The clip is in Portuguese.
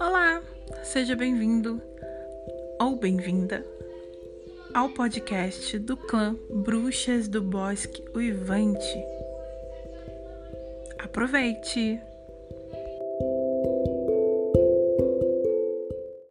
Olá, seja bem-vindo ou bem-vinda ao podcast do clã Bruxas do Bosque Uivante. Aproveite!